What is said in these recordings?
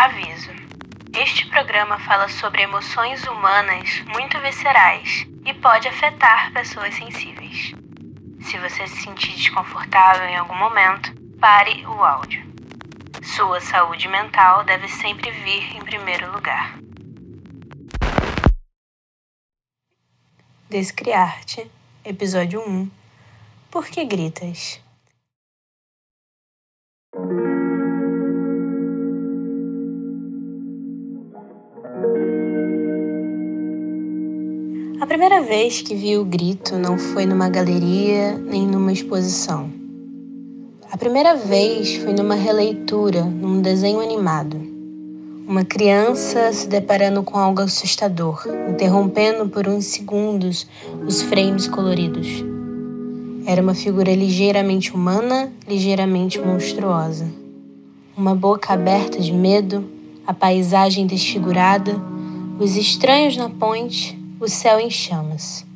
Aviso: este programa fala sobre emoções humanas muito viscerais e pode afetar pessoas sensíveis. Se você se sentir desconfortável em algum momento, pare o áudio. Sua saúde mental deve sempre vir em primeiro lugar. Descriarte, episódio 1 Por que gritas? A primeira vez que vi o grito não foi numa galeria nem numa exposição. A primeira vez foi numa releitura, num desenho animado. Uma criança se deparando com algo assustador, interrompendo por uns segundos os frames coloridos. Era uma figura ligeiramente humana, ligeiramente monstruosa. Uma boca aberta de medo, a paisagem desfigurada, os estranhos na ponte, o céu em chamas.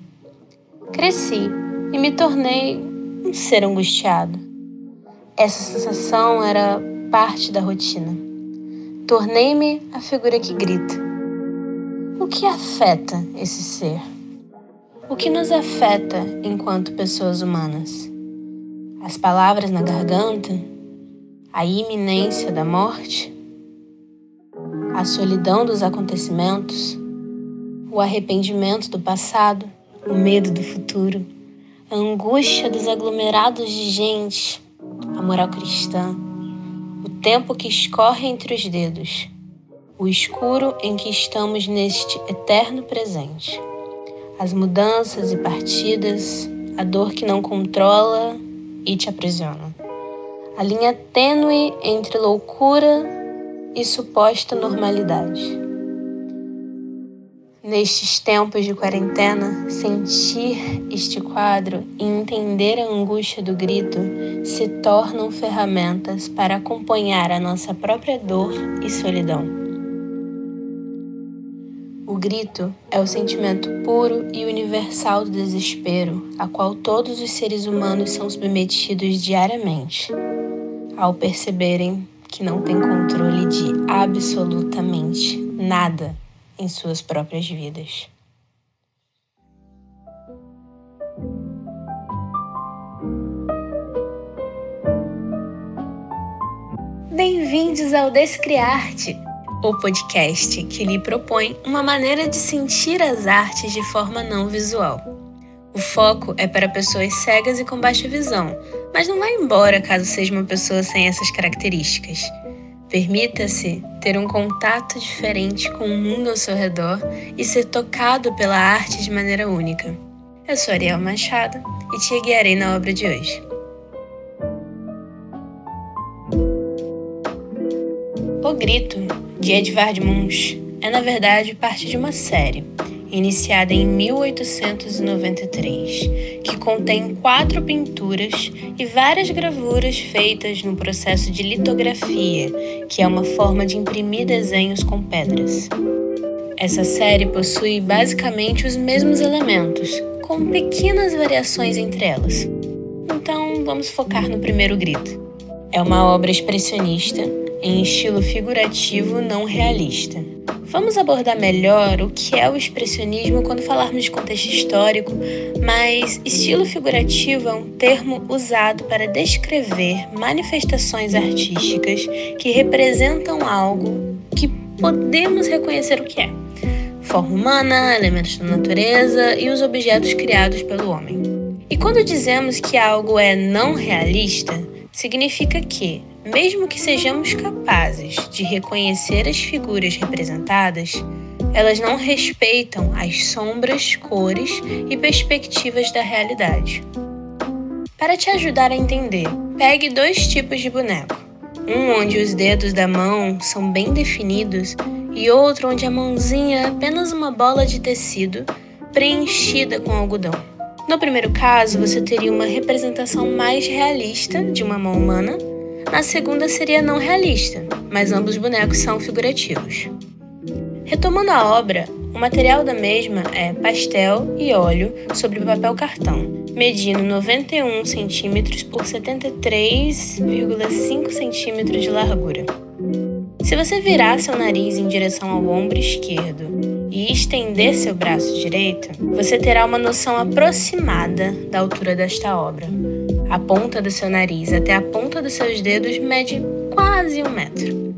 Cresci e me tornei um ser angustiado. Essa sensação era parte da rotina. Tornei-me a figura que grita. O que afeta esse ser? O que nos afeta enquanto pessoas humanas? As palavras na garganta? A iminência da morte? A solidão dos acontecimentos? O arrependimento do passado, o medo do futuro, a angústia dos aglomerados de gente, a moral cristã, o tempo que escorre entre os dedos, o escuro em que estamos neste eterno presente, as mudanças e partidas, a dor que não controla e te aprisiona, a linha tênue entre loucura e suposta normalidade. Nestes tempos de quarentena, sentir este quadro e entender a angústia do grito se tornam ferramentas para acompanhar a nossa própria dor e solidão. O grito é o sentimento puro e universal do desespero, a qual todos os seres humanos são submetidos diariamente, ao perceberem que não têm controle de absolutamente nada em suas próprias vidas. Bem-vindos ao Descriarte, o podcast que lhe propõe uma maneira de sentir as artes de forma não visual. O foco é para pessoas cegas e com baixa visão, mas não vai embora caso seja uma pessoa sem essas características. Permita-se ter um contato diferente com o mundo ao seu redor e ser tocado pela arte de maneira única. Eu sou Ariel Machado e te guiarei na obra de hoje. O Grito, de Edvard Munch, é na verdade parte de uma série iniciada em 1893, que contém quatro pinturas e várias gravuras feitas no processo de litografia, que é uma forma de imprimir desenhos com pedras. Essa série possui basicamente os mesmos elementos, com pequenas variações entre elas. Então, vamos focar no primeiro grito. É uma obra expressionista em estilo figurativo não realista. Vamos abordar melhor o que é o expressionismo quando falarmos de contexto histórico, mas estilo figurativo é um termo usado para descrever manifestações artísticas que representam algo que podemos reconhecer o que é. Forma humana, elementos da natureza e os objetos criados pelo homem. E quando dizemos que algo é não realista, significa que mesmo que sejamos capazes de reconhecer as figuras representadas, elas não respeitam as sombras, cores e perspectivas da realidade. Para te ajudar a entender, pegue dois tipos de boneco. Um onde os dedos da mão são bem definidos e outro onde a mãozinha é apenas uma bola de tecido preenchida com algodão. No primeiro caso, você teria uma representação mais realista de uma mão humana na segunda seria não realista, mas ambos os bonecos são figurativos. Retomando a obra, o material da mesma é pastel e óleo sobre papel cartão, medindo 91 cm por 73,5 cm de largura. Se você virar seu nariz em direção ao ombro esquerdo e estender seu braço direito, você terá uma noção aproximada da altura desta obra. A ponta do seu nariz até a ponta dos seus dedos mede quase um metro.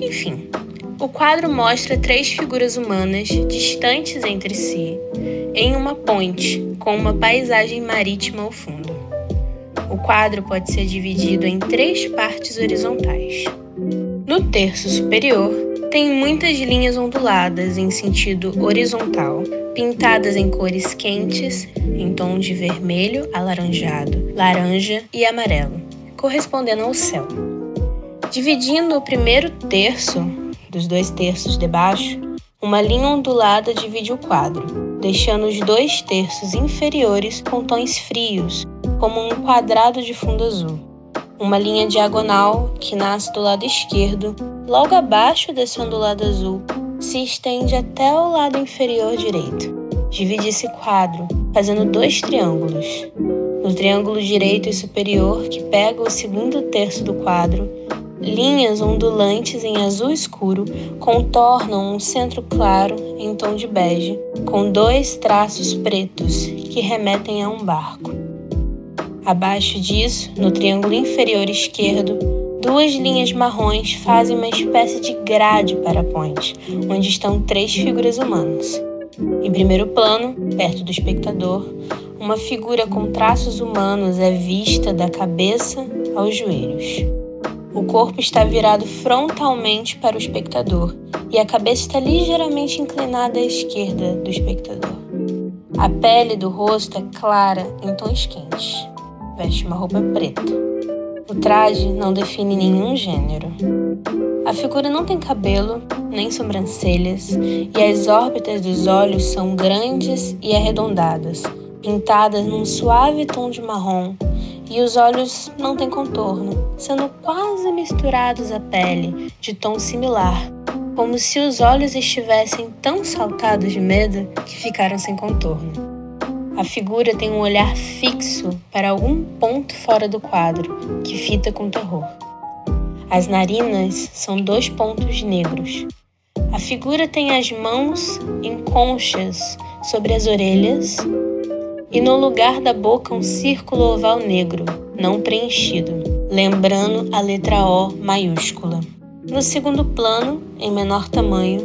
Enfim, o quadro mostra três figuras humanas distantes entre si, em uma ponte com uma paisagem marítima ao fundo. O quadro pode ser dividido em três partes horizontais. No terço superior, tem muitas linhas onduladas em sentido horizontal, pintadas em cores quentes, em tom de vermelho, alaranjado, laranja e amarelo, correspondendo ao céu. Dividindo o primeiro terço dos dois terços de baixo, uma linha ondulada divide o quadro, deixando os dois terços inferiores com tons frios, como um quadrado de fundo azul. Uma linha diagonal que nasce do lado esquerdo, logo abaixo desse ondulado azul, se estende até o lado inferior direito. Divide esse quadro, fazendo dois triângulos. No triângulo direito e superior, que pega o segundo terço do quadro, Linhas ondulantes em azul escuro contornam um centro claro em tom de bege, com dois traços pretos que remetem a um barco. Abaixo disso, no triângulo inferior esquerdo, duas linhas marrons fazem uma espécie de grade para a ponte, onde estão três figuras humanas. Em primeiro plano, perto do espectador, uma figura com traços humanos é vista da cabeça aos joelhos. O corpo está virado frontalmente para o espectador e a cabeça está ligeiramente inclinada à esquerda do espectador. A pele do rosto é clara em tons quentes. Veste uma roupa preta. O traje não define nenhum gênero. A figura não tem cabelo, nem sobrancelhas, e as órbitas dos olhos são grandes e arredondadas, pintadas num suave tom de marrom e os olhos não têm contorno, sendo quase misturados à pele, de tom similar, como se os olhos estivessem tão saltados de medo que ficaram sem contorno. A figura tem um olhar fixo para algum ponto fora do quadro, que fita com terror. As narinas são dois pontos negros. A figura tem as mãos em conchas sobre as orelhas e no lugar da boca um círculo oval negro, não preenchido, lembrando a letra O maiúscula. No segundo plano, em menor tamanho,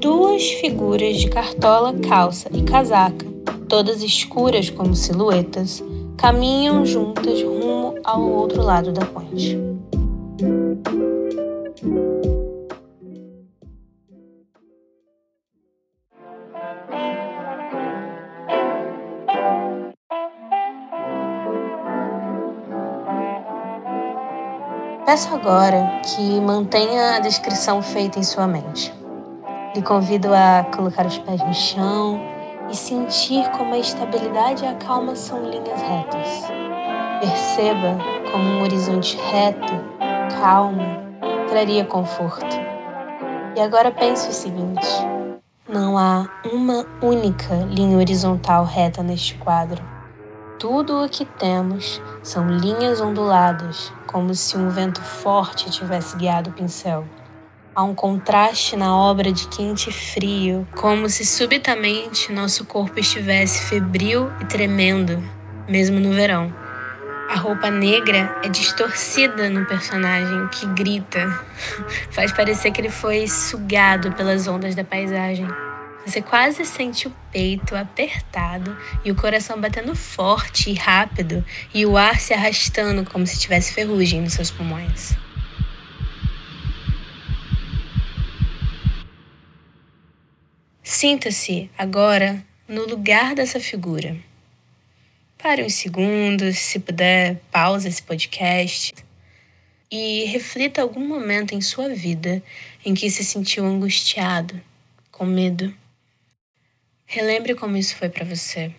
duas figuras de cartola, calça e casaca, todas escuras como silhuetas, caminham juntas rumo ao outro lado da ponte. Peço agora que mantenha a descrição feita em sua mente. Lhe convido a colocar os pés no chão e sentir como a estabilidade e a calma são linhas retas. Perceba como um horizonte reto, calmo, traria conforto. E agora pense o seguinte: não há uma única linha horizontal reta neste quadro. Tudo o que temos são linhas onduladas como se um vento forte tivesse guiado o pincel. Há um contraste na obra de quente e frio, como se subitamente nosso corpo estivesse febril e tremendo, mesmo no verão. A roupa negra é distorcida no personagem que grita, faz parecer que ele foi sugado pelas ondas da paisagem. Você quase sente o peito apertado e o coração batendo forte e rápido e o ar se arrastando como se tivesse ferrugem nos seus pulmões. Sinta-se agora no lugar dessa figura. Pare uns segundos, se puder, pausa esse podcast e reflita algum momento em sua vida em que se sentiu angustiado, com medo Relembre como isso foi para você.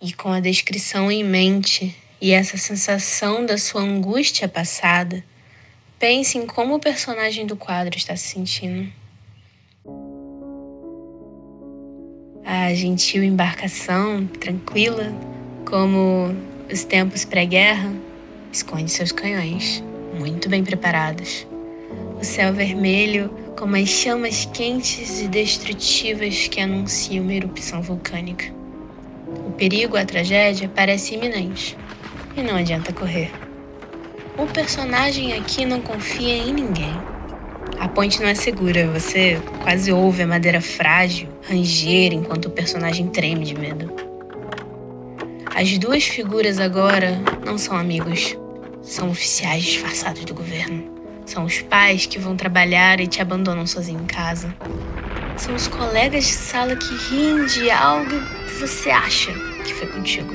E com a descrição em mente e essa sensação da sua angústia passada, pense em como o personagem do quadro está se sentindo. A gentil embarcação, tranquila, como os tempos pré-guerra, esconde seus canhões, muito bem preparados. o céu vermelho como as chamas quentes e destrutivas que anunciam uma erupção vulcânica. O perigo, a tragédia, parece iminente e não adianta correr. O personagem aqui não confia em ninguém. A ponte não é segura, você quase ouve a madeira frágil ranger enquanto o personagem treme de medo. As duas figuras agora não são amigos, são oficiais disfarçados do governo. São os pais que vão trabalhar e te abandonam sozinho em casa. São os colegas de sala que riem de algo que você acha que foi contigo.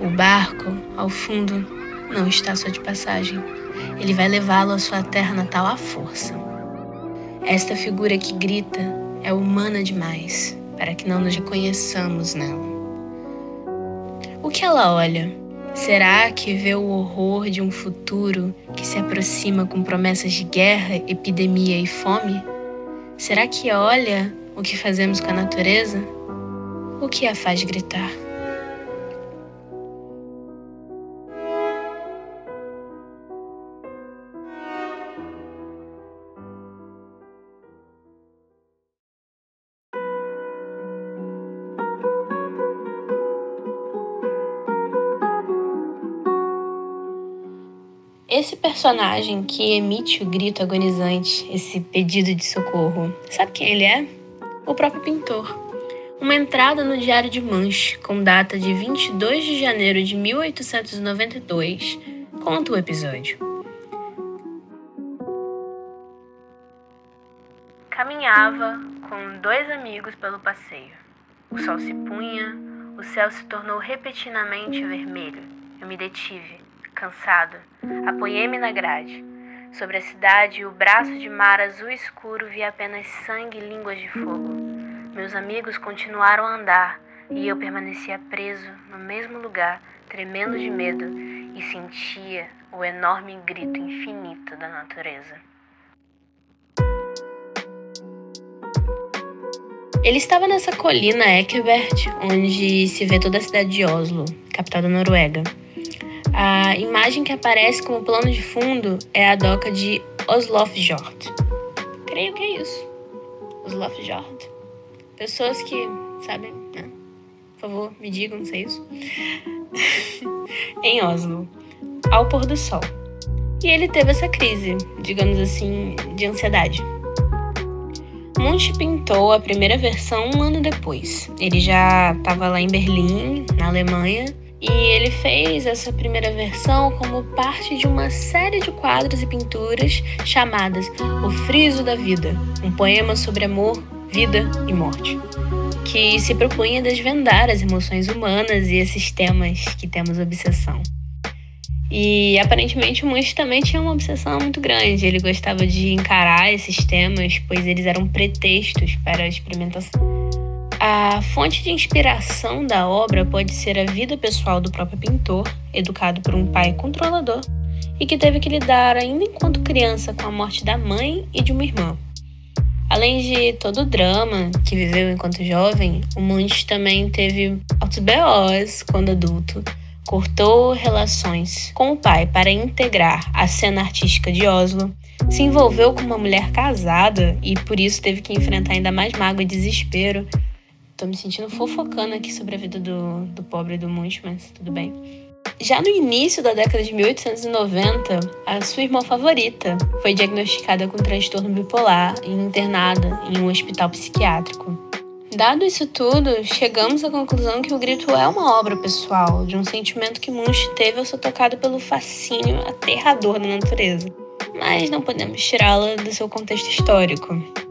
O barco, ao fundo, não está só de passagem. Ele vai levá-lo à sua terra natal à força. Esta figura que grita é humana demais para que não nos reconheçamos nela. O que ela olha? Será que vê o horror de um futuro que se aproxima com promessas de guerra, epidemia e fome? Será que olha o que fazemos com a natureza? O que a faz gritar? Personagem que emite o grito agonizante, esse pedido de socorro, sabe quem ele é? O próprio pintor. Uma entrada no Diário de Manche, com data de 22 de janeiro de 1892, conta o episódio. Caminhava com dois amigos pelo passeio. O sol se punha, o céu se tornou repentinamente vermelho. Eu me detive cansado, apoiei-me na grade. Sobre a cidade, o braço de mar azul escuro via apenas sangue e línguas de fogo. Meus amigos continuaram a andar e eu permanecia preso no mesmo lugar, tremendo de medo e sentia o enorme grito infinito da natureza. Ele estava nessa colina Ekeberg, onde se vê toda a cidade de Oslo, capital da Noruega. A imagem que aparece como plano de fundo é a doca de Oslofjord. Creio que é isso. Oslofjord. Pessoas que sabem, né? Por favor, me digam se é isso. em Oslo, ao pôr do sol. E ele teve essa crise, digamos assim, de ansiedade. Munch pintou a primeira versão um ano depois. Ele já estava lá em Berlim, na Alemanha, e ele fez essa primeira versão como parte de uma série de quadros e pinturas chamadas O Friso da Vida, um poema sobre amor, vida e morte, que se propunha desvendar as emoções humanas e esses temas que temos obsessão. E aparentemente o Munch também tinha uma obsessão muito grande. Ele gostava de encarar esses temas, pois eles eram pretextos para a experimentação. A fonte de inspiração da obra pode ser a vida pessoal do próprio pintor, educado por um pai controlador e que teve que lidar ainda enquanto criança com a morte da mãe e de uma irmã. Além de todo o drama que viveu enquanto jovem, o Munch também teve altos B.O.s quando adulto. Cortou relações com o pai para integrar a cena artística de Oslo, se envolveu com uma mulher casada e por isso teve que enfrentar ainda mais mágoa e desespero Tô me sentindo fofocando aqui sobre a vida do, do pobre do Munch, mas tudo bem. Já no início da década de 1890, a sua irmã favorita foi diagnosticada com transtorno bipolar e internada em um hospital psiquiátrico. Dado isso tudo, chegamos à conclusão que o grito é uma obra pessoal, de um sentimento que Munch teve ao ser tocado pelo fascínio aterrador da natureza. Mas não podemos tirá-la do seu contexto histórico.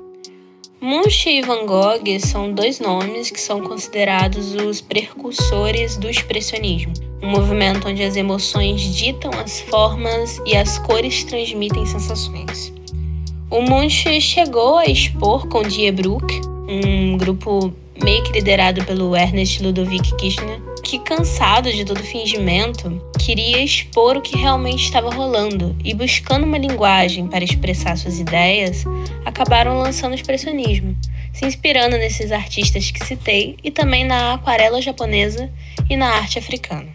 Munch e Van Gogh são dois nomes que são considerados os precursores do expressionismo, um movimento onde as emoções ditam as formas e as cores transmitem sensações. O Munch chegou a expor com Die Brook, um grupo meio que liderado pelo Ernest Ludovic Kirchner, que, cansado de todo fingimento, queria expor o que realmente estava rolando e, buscando uma linguagem para expressar suas ideias, acabaram lançando o expressionismo, se inspirando nesses artistas que citei e também na aquarela japonesa e na arte africana.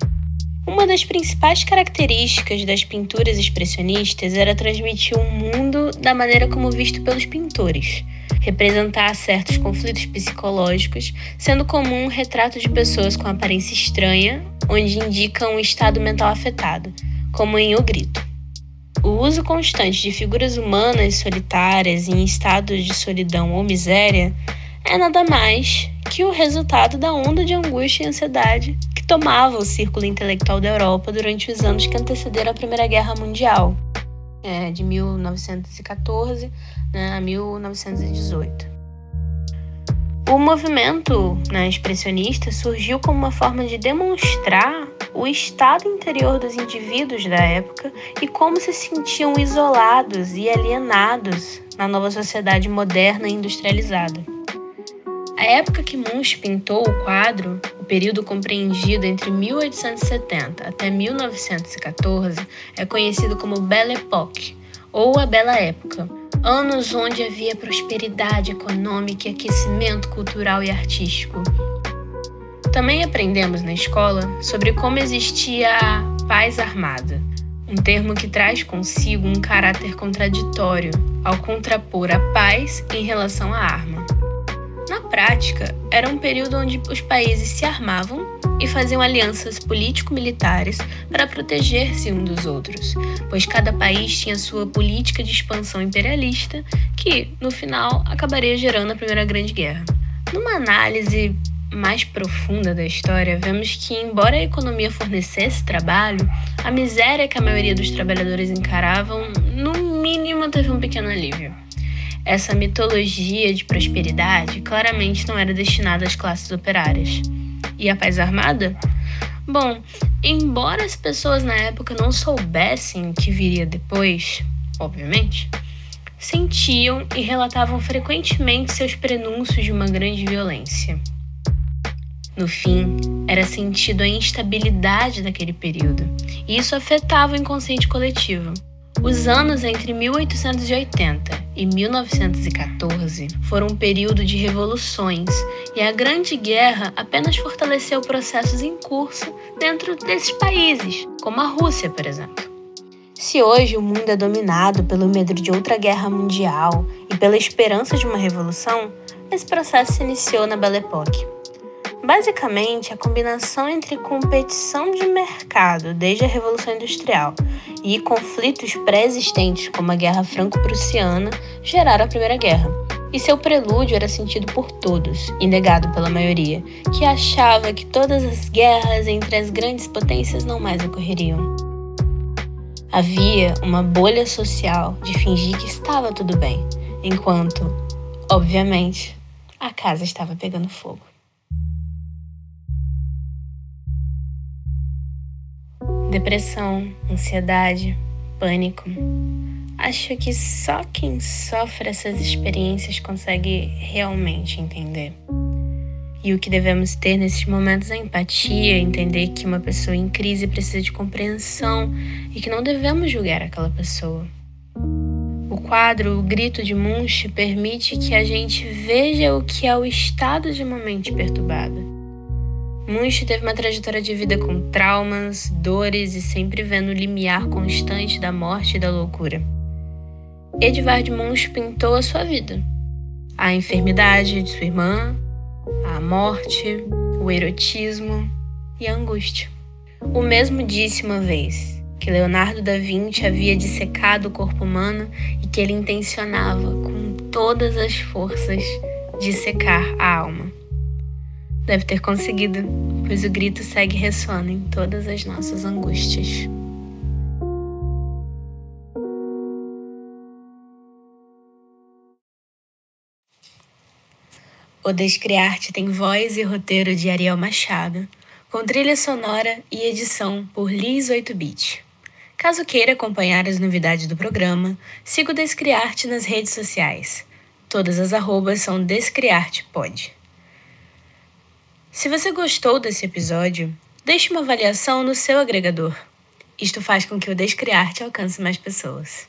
Uma das principais características das pinturas expressionistas era transmitir o um mundo da maneira como visto pelos pintores, representar certos conflitos psicológicos, sendo comum um retrato de pessoas com aparência estranha, onde indica um estado mental afetado, como em O Grito. O uso constante de figuras humanas solitárias em estado de solidão ou miséria é nada mais que o resultado da onda de angústia e ansiedade tomava o círculo intelectual da Europa durante os anos que antecederam a Primeira Guerra Mundial, é, de 1914 né, a 1918. O movimento né, expressionista surgiu como uma forma de demonstrar o estado interior dos indivíduos da época e como se sentiam isolados e alienados na nova sociedade moderna e industrializada. A época que Munch pintou o quadro, o período compreendido entre 1870 até 1914, é conhecido como Belle Époque, ou a Bela Época, anos onde havia prosperidade econômica e aquecimento cultural e artístico. Também aprendemos na escola sobre como existia a paz armada, um termo que traz consigo um caráter contraditório ao contrapor a paz em relação à arma. Na prática, era um período onde os países se armavam e faziam alianças político-militares para proteger-se um dos outros, pois cada país tinha sua política de expansão imperialista, que, no final, acabaria gerando a Primeira Grande Guerra. Numa análise mais profunda da história, vemos que, embora a economia fornecesse trabalho, a miséria que a maioria dos trabalhadores encaravam, no mínimo, teve um pequeno alívio. Essa mitologia de prosperidade claramente não era destinada às classes operárias. E a paz armada? Bom, embora as pessoas na época não soubessem o que viria depois, obviamente, sentiam e relatavam frequentemente seus prenúncios de uma grande violência. No fim, era sentido a instabilidade daquele período, e isso afetava o inconsciente coletivo. Os anos entre 1880 e 1914 foram um período de revoluções e a Grande Guerra apenas fortaleceu processos em curso dentro desses países, como a Rússia, por exemplo. Se hoje o mundo é dominado pelo medo de outra guerra mundial e pela esperança de uma revolução, esse processo se iniciou na Belle Époque. Basicamente, a combinação entre competição de mercado desde a Revolução Industrial e conflitos pré-existentes, como a Guerra Franco-Prussiana, geraram a Primeira Guerra. E seu prelúdio era sentido por todos, e negado pela maioria, que achava que todas as guerras entre as grandes potências não mais ocorreriam. Havia uma bolha social de fingir que estava tudo bem, enquanto, obviamente, a casa estava pegando fogo. Depressão, ansiedade, pânico. Acho que só quem sofre essas experiências consegue realmente entender. E o que devemos ter nesses momentos é empatia, entender que uma pessoa em crise precisa de compreensão e que não devemos julgar aquela pessoa. O quadro O Grito de Munch permite que a gente veja o que é o estado de uma mente perturbada Munch teve uma trajetória de vida com traumas, dores e sempre vendo o limiar constante da morte e da loucura. Edvard Munch pintou a sua vida. A enfermidade de sua irmã, a morte, o erotismo e a angústia. O mesmo disse uma vez que Leonardo da Vinci havia dissecado o corpo humano e que ele intencionava, com todas as forças, dissecar a alma. Deve ter conseguido, pois o grito segue ressoando em todas as nossas angústias. O Descriarte tem voz e roteiro de Ariel Machado, com trilha sonora e edição por Liz 8-Bit. Caso queira acompanhar as novidades do programa, siga o Descriarte nas redes sociais. Todas as arrobas são DescriartePod. Se você gostou desse episódio, deixe uma avaliação no seu agregador. Isto faz com que o Descriarte alcance mais pessoas.